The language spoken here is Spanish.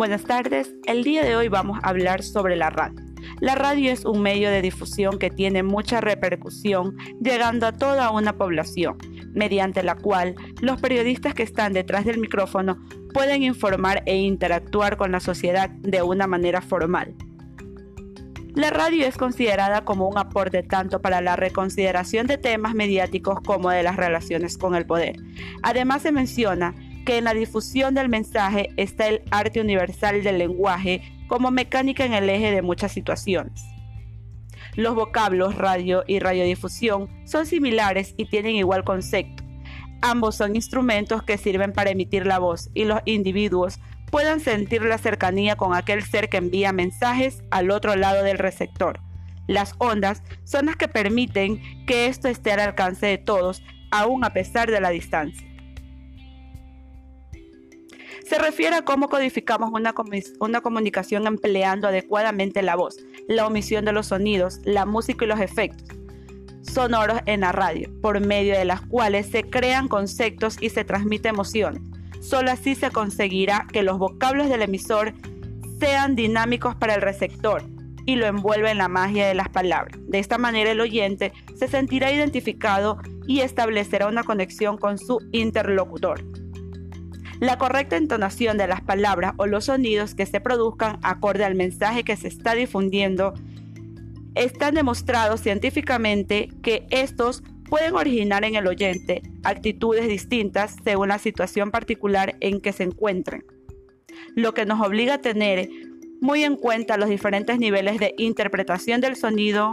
Buenas tardes, el día de hoy vamos a hablar sobre la radio. La radio es un medio de difusión que tiene mucha repercusión llegando a toda una población, mediante la cual los periodistas que están detrás del micrófono pueden informar e interactuar con la sociedad de una manera formal. La radio es considerada como un aporte tanto para la reconsideración de temas mediáticos como de las relaciones con el poder. Además se menciona que en la difusión del mensaje está el arte universal del lenguaje como mecánica en el eje de muchas situaciones. Los vocablos radio y radiodifusión son similares y tienen igual concepto. Ambos son instrumentos que sirven para emitir la voz y los individuos puedan sentir la cercanía con aquel ser que envía mensajes al otro lado del receptor. Las ondas son las que permiten que esto esté al alcance de todos, aun a pesar de la distancia. Se refiere a cómo codificamos una, comunicación empleando adecuadamente la voz, la omisión de los sonidos, la música y los efectos sonoros en la radio, por medio de las cuales se crean conceptos y se transmite emociones. Solo así se conseguirá que los vocablos del emisor sean dinámicos para el receptor y lo envuelva en la magia de las palabras. De esta manera el oyente se sentirá identificado y establecerá una conexión con su interlocutor. La correcta entonación de las palabras o los sonidos que se produzcan acorde al mensaje que se está difundiendo están demostrados científicamente que estos pueden originar en el oyente actitudes distintas según la situación particular en que se encuentren, lo que nos obliga a tener muy en cuenta los diferentes niveles de interpretación del sonido